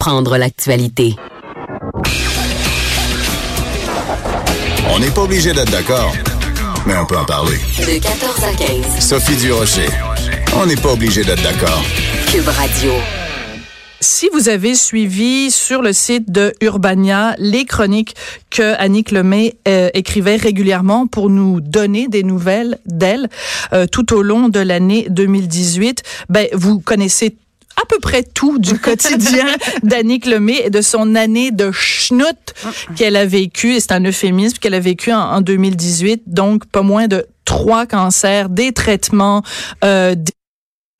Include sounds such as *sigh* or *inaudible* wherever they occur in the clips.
Prendre l'actualité. On n'est pas obligé d'être d'accord, mais on peut en parler. De 14 à 15. Sophie Durocher. On n'est pas obligé d'être d'accord. Cube Radio. Si vous avez suivi sur le site de Urbania les chroniques que Annick Lemay euh, écrivait régulièrement pour nous donner des nouvelles d'elle euh, tout au long de l'année 2018, ben vous connaissez à peu près tout du *laughs* quotidien d'Annick Lemay et de son année de schnout qu'elle a vécu, et c'est un euphémisme, qu'elle a vécu en, en 2018, donc pas moins de trois cancers, des traitements, euh, des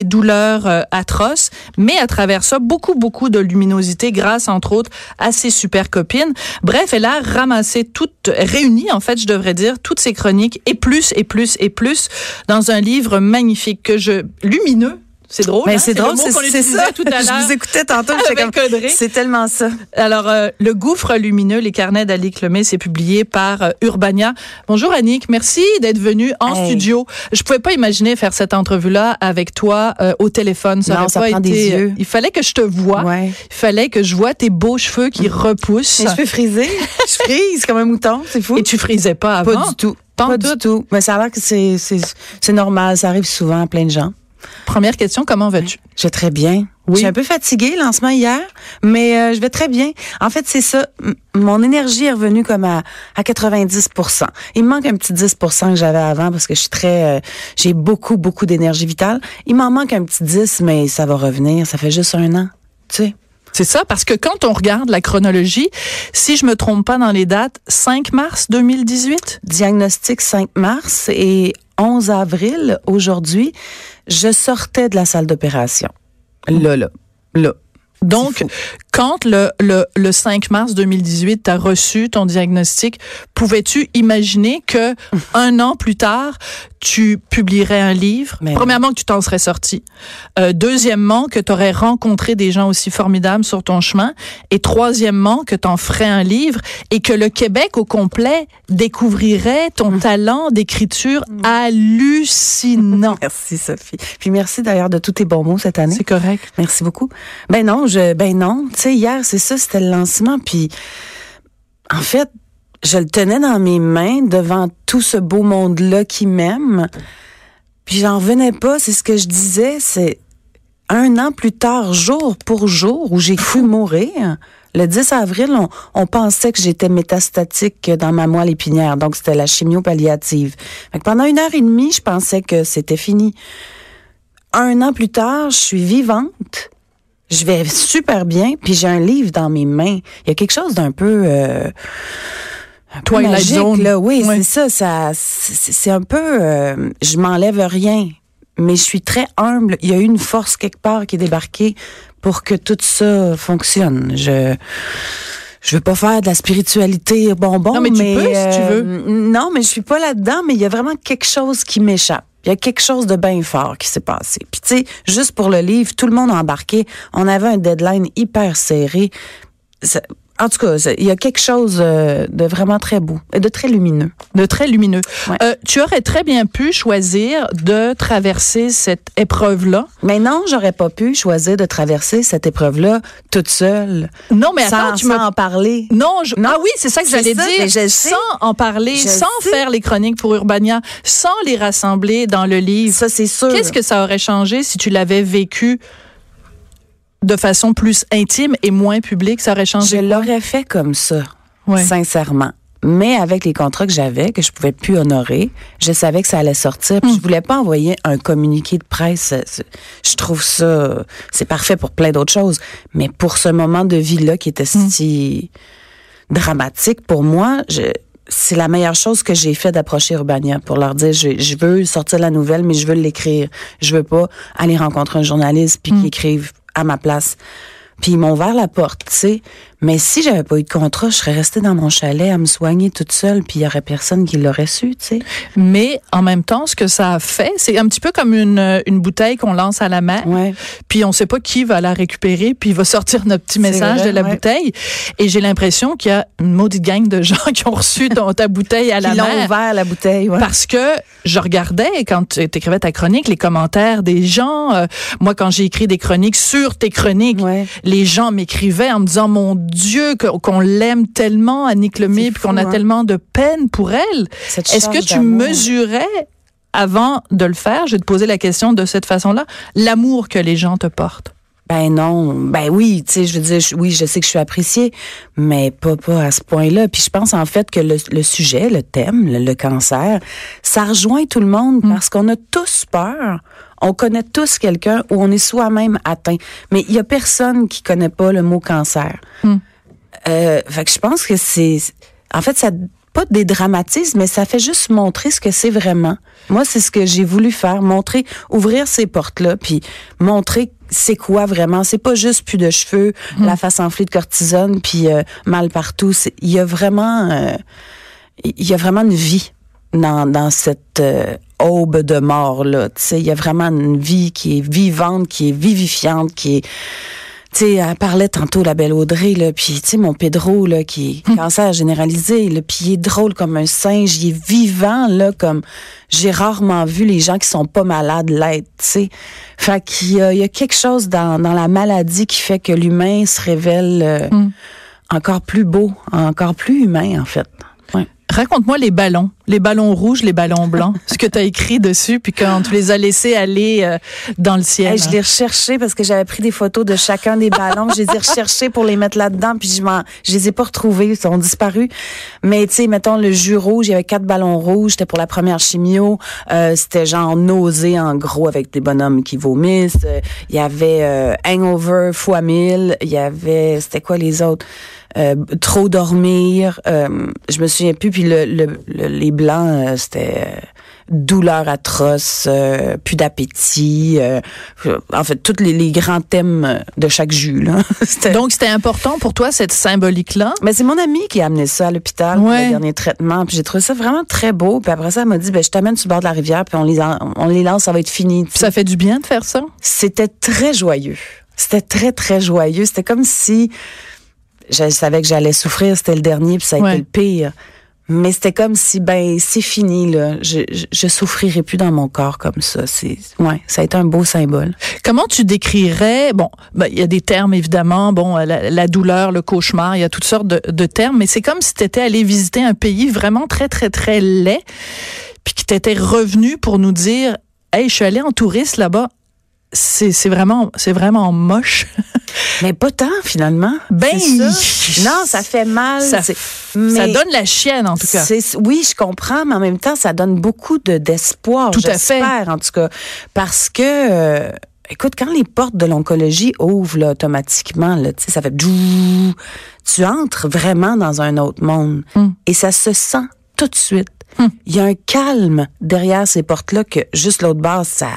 douleurs euh, atroces, mais à travers ça, beaucoup, beaucoup de luminosité grâce, entre autres, à ses super copines. Bref, elle a ramassé toutes, réuni, en fait, je devrais dire, toutes ses chroniques, et plus, et plus, et plus, dans un livre magnifique que je, lumineux, c'est drôle. Mais hein? c'est le drôle, c'est ça. tout à *laughs* Je vous écoutais tantôt, *laughs* c'est tellement ça. Alors, euh, Le Gouffre lumineux, les carnets d'Alic Lemay, c'est publié par euh, Urbania. Bonjour Annick, merci d'être venue en Hey. studio. Je pouvais pas imaginer faire cette entrevue-là avec toi euh, au téléphone. Ça Non, aurait ça pas prend été. des yeux. Il fallait que je te voie. Ouais. Il fallait que je vois tes beaux cheveux qui repoussent. Mes cheveux frisés, *laughs* je frise comme un mouton, c'est fou. Et tu frisais pas avant? Pas du tout. Pas du tout? Mais ça a l'air que c'est normal, ça arrive souvent à plein de gens. Première question, comment vas-tu? Je vais très bien. Oui. Je suis un peu fatiguée, lancement hier, mais euh, je vais très bien. En fait, c'est ça. M- Mon énergie est revenue comme à, à 90 Il me manque un petit 10% que j'avais avant parce que je suis très... euh, j'ai beaucoup, beaucoup d'énergie vitale. Il m'en manque un petit 10, mais ça va revenir. Ça fait juste un an, tu sais. C'est ça, parce que quand on regarde la chronologie, si je me trompe pas dans les dates, 5 mars 2018? Diagnostic 5 mars et 11 avril, aujourd'hui, je sortais de la salle d'opération. Là, là, là. Donc, quand le, le, le 5 mars 2018, tu as reçu ton diagnostic, pouvais-tu imaginer que *laughs* un an plus tard, tu publierais un livre? Mais Premièrement, que tu t'en serais sorti. Euh, deuxièmement, que tu aurais rencontré des gens aussi formidables sur ton chemin. Et troisièmement, que tu en ferais un livre et que le Québec au complet découvrirait ton Mm. talent d'écriture hallucinant. *laughs* Merci, Sophie. Puis merci d'ailleurs de tous tes bons mots cette année. C'est correct. Merci beaucoup. Ben non, ben non. Tu sais, hier, c'est ça, c'était le lancement. Puis, en fait, je le tenais dans mes mains devant tout ce beau monde-là qui m'aime. Puis, j'en revenais pas. C'est ce que je disais. C'est un an plus tard, jour pour jour, où j'ai cru mourir. Le 10 avril, on, on pensait que j'étais métastatique dans ma moelle épinière. Donc, c'était la chimio palliative. Fait que pendant une heure et demie, je pensais que c'était fini. Un an plus tard, je suis vivante. Je vais super bien, puis j'ai un livre dans mes mains. Il y a quelque chose d'un peu, euh, un peu Twilight magique, Zone. là. Oui, c'est ça. Ça, c'est un peu. euh, je m'enlève rien, mais je suis très humble. Il y a eu une force quelque part qui est débarquée pour que tout ça fonctionne. Je je veux pas faire de la spiritualité bonbon, Non, mais tu peux, si tu veux. Non, mais je suis pas là-dedans, mais il y a vraiment quelque chose qui m'échappe. Il y a quelque chose de bien fort qui s'est passé. Puis tu sais, juste pour le livre, tout le monde a embarqué. On avait un deadline hyper serré. En tout cas, il y a quelque chose euh, de vraiment très beau de très lumineux. de très lumineux. Ouais. Euh, tu aurais très bien pu choisir de traverser cette épreuve-là. Mais non, j'aurais pas pu choisir de traverser cette épreuve-là toute seule, Non, mais sans, attends, tu sans me... en parler. Non, je- Non, ah oui, c'est ça que j'allais dire. je sans en parler, Je sans sais. faire les chroniques pour Urbania, sans les rassembler dans le livre. Ça, c'est sûr. Qu'est-ce que ça aurait changé si tu l'avais vécu de façon plus intime et moins publique? Ça aurait Je changé quoi? l'aurais fait comme ça, Ouais. sincèrement. Mais avec les contrats que j'avais, que je pouvais plus honorer, je savais que ça allait sortir. Hmm. Je voulais pas envoyer un communiqué de presse. Je trouve ça, c'est parfait pour plein d'autres choses. Mais pour ce moment de vie-là qui était Hmm. si dramatique pour moi, je, c'est la meilleure chose que j'ai fait d'approcher Urbania pour leur dire, je, je veux sortir la nouvelle, mais je veux l'écrire. Je veux pas aller rencontrer un journaliste puis qu'il écrive à ma place. Puis ils m'ont ouvert la porte, tu sais. Mais si j'avais pas eu de contrat, je serais restée dans mon chalet à me soigner toute seule, puis il y aurait personne qui l'aurait su, tu sais. Mais en même temps, ce que ça a fait, c'est un petit peu comme une, une bouteille qu'on lance à la mer. Ouais. puis on sait pas qui va la récupérer, puis il va *laughs* sortir notre petit message vrai, de la ouais. bouteille. Et j'ai l'impression qu'il y a une maudite gang de *laughs* gens qui ont reçu ton, ta bouteille à la Qui l'ont mer. ouvert la bouteille, ouais. Parce que je regardais, quand tu écrivais ta chronique, les commentaires des gens. euh, moi, quand j'ai écrit des chroniques sur tes chroniques, les gens m'écrivaient en me disant mon Dieu qu'on l'aime tellement Annick Lemay puis qu'on a hein. tellement de peine pour elle. Est-ce que tu mesurais avant de le faire, je vais te poser la question de cette façon-là, l'amour que les gens te portent. Ben non, ben oui, tu sais, je veux dire, je- oui, je sais que je suis appréciée, mais pas pas à ce point-là. Puis je pense en fait que le, le sujet, le thème, le, le cancer, ça rejoint tout le monde parce qu'on a tous peur. On connaît tous quelqu'un où on est soi-même atteint, mais il y a personne qui connaît pas le mot cancer. Euh, fait que je pense que c'est, en fait, ça pas dédramatise, mais ça fait juste montrer ce que c'est vraiment. Moi, c'est ce que j'ai voulu faire, montrer, ouvrir ces portes-là, puis montrer c'est quoi vraiment. C'est pas juste plus de cheveux, la face enflée de cortisone, puis euh, mal partout. Il y a vraiment, euh, il y a vraiment une vie dans, dans cette euh, aube de mort là. Tu sais, il y a vraiment une vie qui est vivante, qui est vivifiante, qui est tu sais, elle parlait tantôt, la belle Audrey, là, puis tu sais, mon Pedro, là, qui est cancer généralisé, là, puis il est drôle comme un singe, il est vivant, là, comme j'ai rarement vu les gens qui sont pas malades l'être, tu sais. Fait qu'il y y a quelque chose dans, dans la maladie qui fait que l'humain se révèle euh, encore plus beau, encore plus humain, en fait. Ouais. Raconte-moi les ballons, les ballons rouges, les ballons blancs, ce que tu as écrit dessus, puis quand tu les as laissés aller euh, dans le ciel. Hey, je l'ai recherché parce que j'avais pris des photos de chacun des ballons. je les ai recherchés pour les mettre là-dedans, puis je, m'en, je les ai pas retrouvés, ils sont disparus. Mais tu sais, mettons le jus rouge, il y avait quatre ballons rouges, c'était pour la première chimio. Euh, c'était genre nausée en gros avec des bonhommes qui vomissent. Euh, Il y avait euh, hangover fois mille. Il y avait, c'était quoi les autres? Euh, trop dormir, euh, je me souviens plus. Puis le, le- le- les blancs, euh, c'était euh, douleur atroce, euh, plus d'appétit. euh, en fait, tous les, les grands thèmes de chaque jus. Là. *laughs* Donc, c'était important pour toi, cette symbolique-là? mais c'est mon ami qui a amené ça à l'hôpital pour le dernier traitement. Puis j'ai trouvé ça vraiment très beau. Puis après ça, elle m'a dit, ben, je t'amène sur le bord de la rivière, puis on les, en- on les lance, ça va être fini. Ça fait du bien de faire ça? C'était très joyeux. C'était très, très joyeux. C'était comme si je savais que j'allais souffrir. C'était le dernier, puis ça a Ouais. été le pire. Mais c'était comme si, ben, c'est fini, là. Je, je, je souffrirai plus dans mon corps comme ça. C'est, ouais, ça a été un beau symbole. Comment tu décrirais, bon, ben, il y a des termes évidemment, bon, la, la douleur, le cauchemar, il y a toutes sortes de, de termes, mais c'est comme si tu étais allé visiter un pays vraiment très, très, très laid, puis que tu étais revenu pour nous dire, hey, je suis allé en touriste là-bas, c'est c'est vraiment, c'est vraiment moche. *laughs* Mais pas tant, finalement. Ben, ça. *laughs* Non, ça fait mal. Ça, ça donne la chienne, en tout cas. Oui, je comprends, mais en même temps, ça donne beaucoup de d'espoir. Tout à fait. j'espère, en tout cas. Parce que, euh, écoute, quand les portes de l'oncologie ouvrent là, automatiquement, là, ça fait djou, tu entres vraiment dans un autre monde. Hum. Et ça se sent tout de suite. Hum. Il y a un calme derrière ces portes-là que juste l'autre base, ça.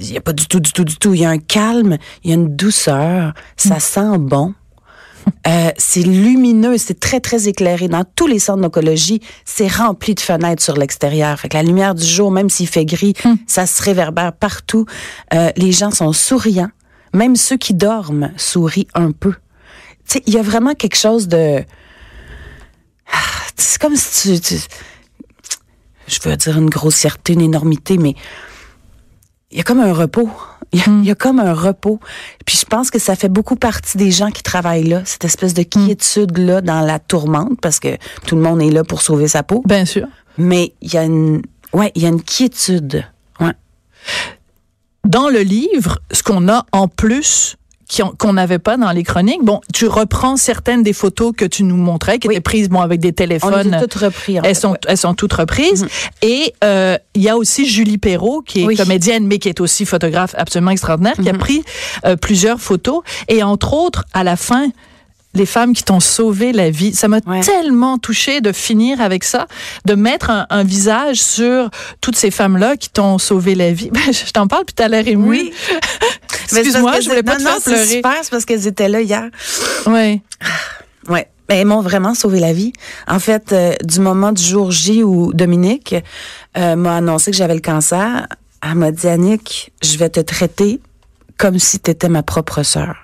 Il n'y a pas du tout, du tout, du tout. Il y a un calme, il y a une douceur, ça sent bon. Euh, c'est lumineux, c'est très, très éclairé. Dans tous les centres d'oncologie, c'est rempli de fenêtres sur l'extérieur. Fait que la lumière du jour, même s'il fait gris, ça se réverbère partout. Euh, les gens sont souriants. Même ceux qui dorment sourient un peu. Tu sais, il y a vraiment quelque chose de... Ah, C'est comme si tu, tu- Je veux dire une grossièreté, une énormité, mais il y a comme un repos. Il y, a, il y a comme un repos. Puis je pense que ça fait beaucoup partie des gens qui travaillent là, cette espèce de quiétude-là dans la tourmente, parce que tout le monde est là pour sauver sa peau. Bien sûr. Mais il y a une, ouais, il y a une quiétude. Ouais. Dans le livre, ce qu'on a en plus qu'on n'avait pas dans les chroniques, bon, tu reprends certaines des photos que tu nous montrais, qui Oui. étaient prises bon avec des On téléphones. les a toutes repris. en Elles fait, sont, ouais. elles sont toutes reprises. Et euh, il y a aussi Julie Perrault, qui est Oui. comédienne, mais qui est aussi photographe absolument extraordinaire, qui a pris euh, plusieurs photos. Et entre autres, à la fin, les femmes qui t'ont sauvé la vie. Ça m'a Ouais. tellement touchée de finir avec ça, de mettre un, un visage sur toutes ces femmes-là qui t'ont sauvé la vie. *laughs* Ben, je t'en parle, puis t'as l'air émue. Oui. Excuse-moi, je voulais pas non, te non, faire c'est pleurer. super, c'est parce qu'elles étaient là hier. Ouais. Ouais. Mais elles m'ont vraiment sauvé la vie. En fait, euh, du moment du jour J où Dominique euh, m'a annoncé que j'avais le cancer, elle m'a dit Annick, je vais te traiter comme si tu étais ma propre sœur.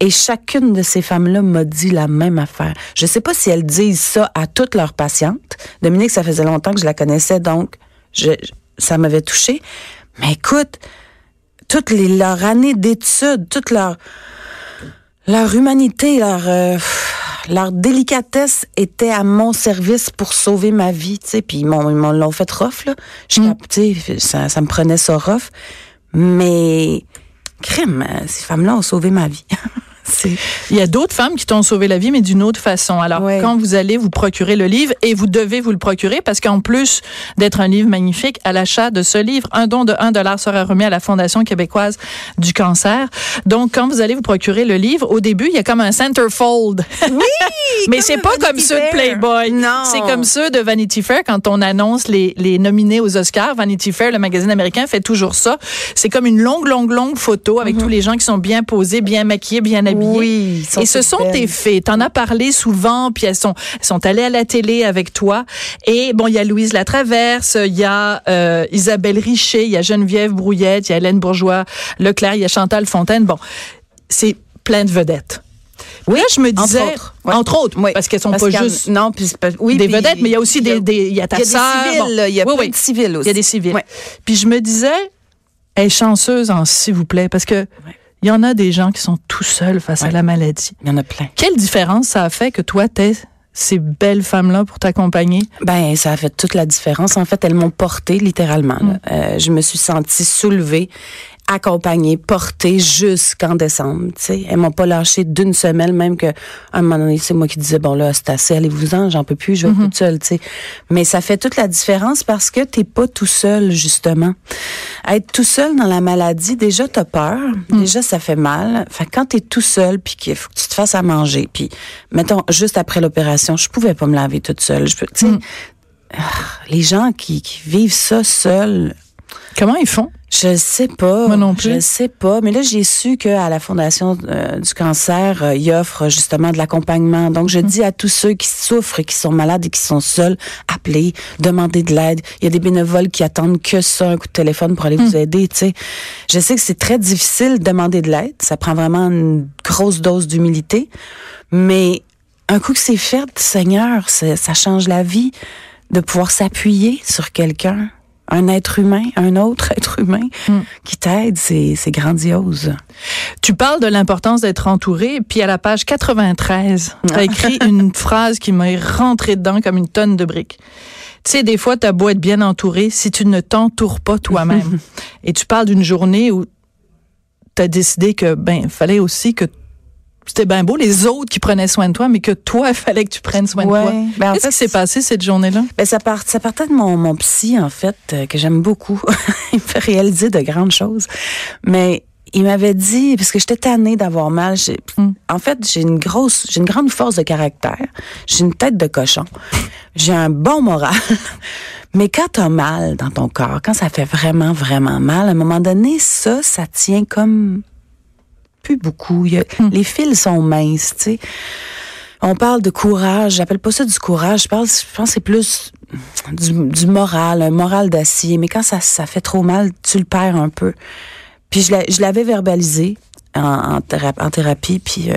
Et chacune de ces femmes-là m'a dit la même affaire. Je sais pas si elles disent ça à toutes leurs patientes. Dominique, ça faisait longtemps que je la connaissais, donc je, ça m'avait touchée. Mais écoute, toute les, leur année d'études, toute leur Leur humanité, leur euh, leur délicatesse était à mon service pour sauver ma vie, tu sais. Puis ils m'ont ils m'ont l'ont fait rough là. Je Mm. tu sais, ça, ça me prenait ça rough. Mais crème, euh, ces femmes-là ont sauvé ma vie. *laughs* Il y a d'autres femmes qui t'ont sauvé la vie, mais d'une autre façon. Alors, Ouais. quand vous allez vous procurer le livre, et vous devez vous le procurer, parce qu'en plus d'être un livre magnifique, à l'achat de ce livre, un don de 1 dollar sera remis à la Fondation québécoise du cancer. Donc, quand vous allez vous procurer le livre, au début, il y a comme un centerfold. oui, *laughs* Mais c'est pas comme ceux de Playboy. Non. C'est comme ceux de Vanity Fair quand on annonce les, les nominés aux Oscars. Vanity Fair, le magazine américain, fait toujours ça. C'est comme une longue, longue, longue photo avec tous les gens qui sont bien posés, bien maquillés, bien habillés. Mhm. Oui, Et ce sont tes fées. T'en as parlé souvent, puis elles sont, elles sont allées à la télé avec toi. Et bon, il y a Louise Latraverse, il y a euh, Isabelle Richer, il y a Geneviève Brouillette, il y a Hélène Bourgeois Leclerc, il y a Chantal Fontaine. Bon, c'est plein de vedettes. Oui, Là, je me entre disais, autres. Ouais. entre autres, Oui. parce qu'elles sont Parce pas juste non, puis oui, des puis vedettes, mais il y a aussi y des, des- il y a ta il y a des sœur, civils, bon. il y a Oui, de civils aussi. Il y a des civils. Puis je me disais, elle est chanceuse en s'il vous plaît, parce que il y en a des gens qui sont tout seuls face à la maladie. Il y en a plein. Quelle différence ça a fait que toi, t'aies ces belles femmes-là pour t'accompagner? Ben, ça a fait toute la différence. En fait, elles m'ont portée littéralement. là. Euh, je me suis sentie soulevée, accompagnée, portée jusqu'en décembre. Tu sais, elles m'ont pas lâché d'une semaine, même que à un moment donné, c'est moi qui disais bon là, c'est assez, allez-vous-en, j'en peux plus, je vais être toute seule. Tu sais, mais ça fait toute la différence parce que t'es pas tout seul justement. Être tout seul dans la maladie, déjà t'as peur, déjà ça fait mal. Fait que quand t'es tout seul puis qu'il faut que tu te fasses à manger, puis mettons juste après l'opération, je pouvais pas me laver toute seule. Je peux, tu sais, ah, les gens qui, qui vivent ça seuls, Comment ils font? je sais pas. Moi non plus. Je sais pas. Mais là, j'ai su qu'à la Fondation euh, du cancer, euh, ils offrent justement de l'accompagnement. Donc, je dis à tous ceux qui souffrent et qui sont malades et qui sont seuls, appelez, demandez de l'aide. Il y a des bénévoles qui attendent que ça, un coup de téléphone pour aller Mhm. vous aider, tu sais. Je sais que c'est très difficile de demander de l'aide. Ça prend vraiment une grosse dose d'humilité. Mais un coup que c'est fait, Seigneur, ça change la vie de pouvoir s'appuyer sur quelqu'un, un être humain, un autre être humain Mm. qui t'aide, c'est grandiose. Tu parles de l'importance d'être entouré, puis à la page 93, tu as écrit *laughs* une phrase qui m'a rentré dedans comme une tonne de briques. Tu sais, des fois, t'as beau être bien entouré, si tu ne t'entoures pas toi-même. *laughs* Et tu parles d'une journée où tu as décidé que, ben, fallait aussi que c'était bien beau, les autres qui prenaient soin de toi, mais que toi, *laughs* il fallait que tu prennes soin Ouais. de toi. Ben, en Qu'est-ce qui s'est passé cette journée-là? Ben ça, part, ça partait de mon, mon psy, en fait, euh, que j'aime beaucoup. *laughs* il me fait réaliser de grandes choses. Mais il m'avait dit, parce que j'étais tannée d'avoir mal, j'ai- Mm. en fait, j'ai une grosse, j'ai une grande force de caractère. J'ai une tête de cochon. J'ai un bon moral. *laughs* Mais quand t'as mal dans ton corps, quand ça fait vraiment, vraiment mal, à un moment donné, ça, ça tient comme plus beaucoup. Il y a- Les fils sont minces, tu sais. On parle de courage. J'appelle pas ça du courage. Je, parle, je pense que c'est plus du, du moral, un moral d'acier. Mais quand ça, ça fait trop mal, tu le perds un peu. Puis je l'a- je l'avais verbalisé en, en, thérapie, en thérapie. Puis euh,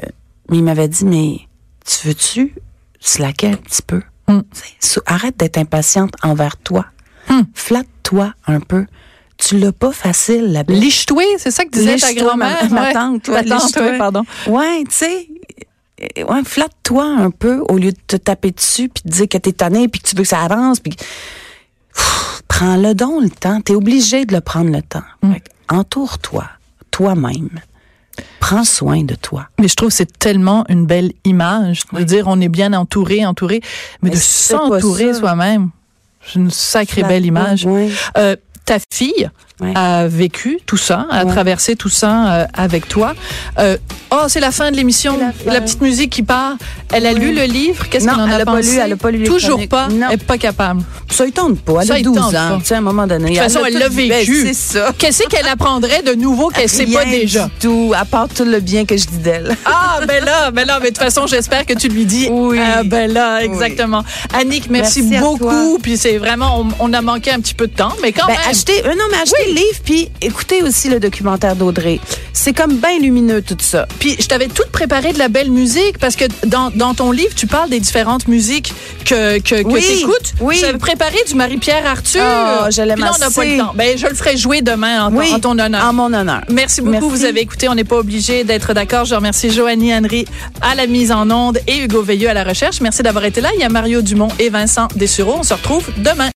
il m'avait dit, mais tu veux-tu slacker un petit peu? Mm. Sou- Arrête d'être impatiente envers toi. Mm. Flatte-toi un peu. Tu l'as pas facile, la belle. Liche-toi, c'est ça que disait ta grand-mère? ma- ma tante, Ta ouais, tante, ouais, pardon. Ouais, tu sais, euh, ouais, flatte-toi un peu au lieu de te taper dessus puis de dire que t'es tanné puis que tu veux que ça avance puis Pff, prends-le donc le temps, t'es obligé de le prendre le temps. Mm. Entoure-toi toi-même. Prends soin de toi. Mais je trouve que c'est tellement une belle image de Oui. dire on est bien entouré, entouré, mais, Mais de s'entourer soi-même. C'est une sacrée belle image. Ouais. Euh, ta fille Ouais. a vécu tout ça, a Ouais. traversé tout ça euh, avec toi. Euh, oh, c'est la fin de l'émission. La petite musique qui part. Elle a Oui. lu le livre? Qu'est-ce qu'elle en elle a a pas pensé? lu, elle a pas lu Toujours pas. Non. Elle est pas capable. Ça, il tente pas. Elle Ça, a il 12 tente ans. pas. Tu sais, à un moment donné. De toute façon, elle l'a Ben, vécu. c'est ça. Qu'est-ce qu'elle apprendrait de nouveau qu'elle sait pas déjà? du tout, à part tout le bien que je dis d'elle. Ah, ben là, ben là, mais de toute façon, j'espère que tu lui dis. Oui. Ah, ben là, exactement. Annick, merci, beaucoup. Puis c'est vraiment, on, on a manqué un petit peu de temps, mais quand Ben, même. achetez, euh, non, mais achetez Oui, le livre, puis écoutez aussi le documentaire d'Audrey. C'est comme bien lumineux tout ça. Puis je t'avais tout préparé de la belle musique parce que dans, dans ton livre, tu parles des différentes musiques que, que, que Oui, tu écoutes. oui. J'avais préparé du Marie-Pierre Arthur. Ah, je l'aime Puis là, on n'a pas le temps. Ben, je le ferai jouer demain en, Oui, en ton honneur. En mon honneur. Merci beaucoup. Merci. Vous avez écouté. On n'est pas obligé d'être d'accord. Je remercie Joanie Henry à la mise en onde et Hugo Veilleux à la recherche. Merci d'avoir été là. Il y a Mario Dumont et Vincent Dessureau. On se retrouve demain.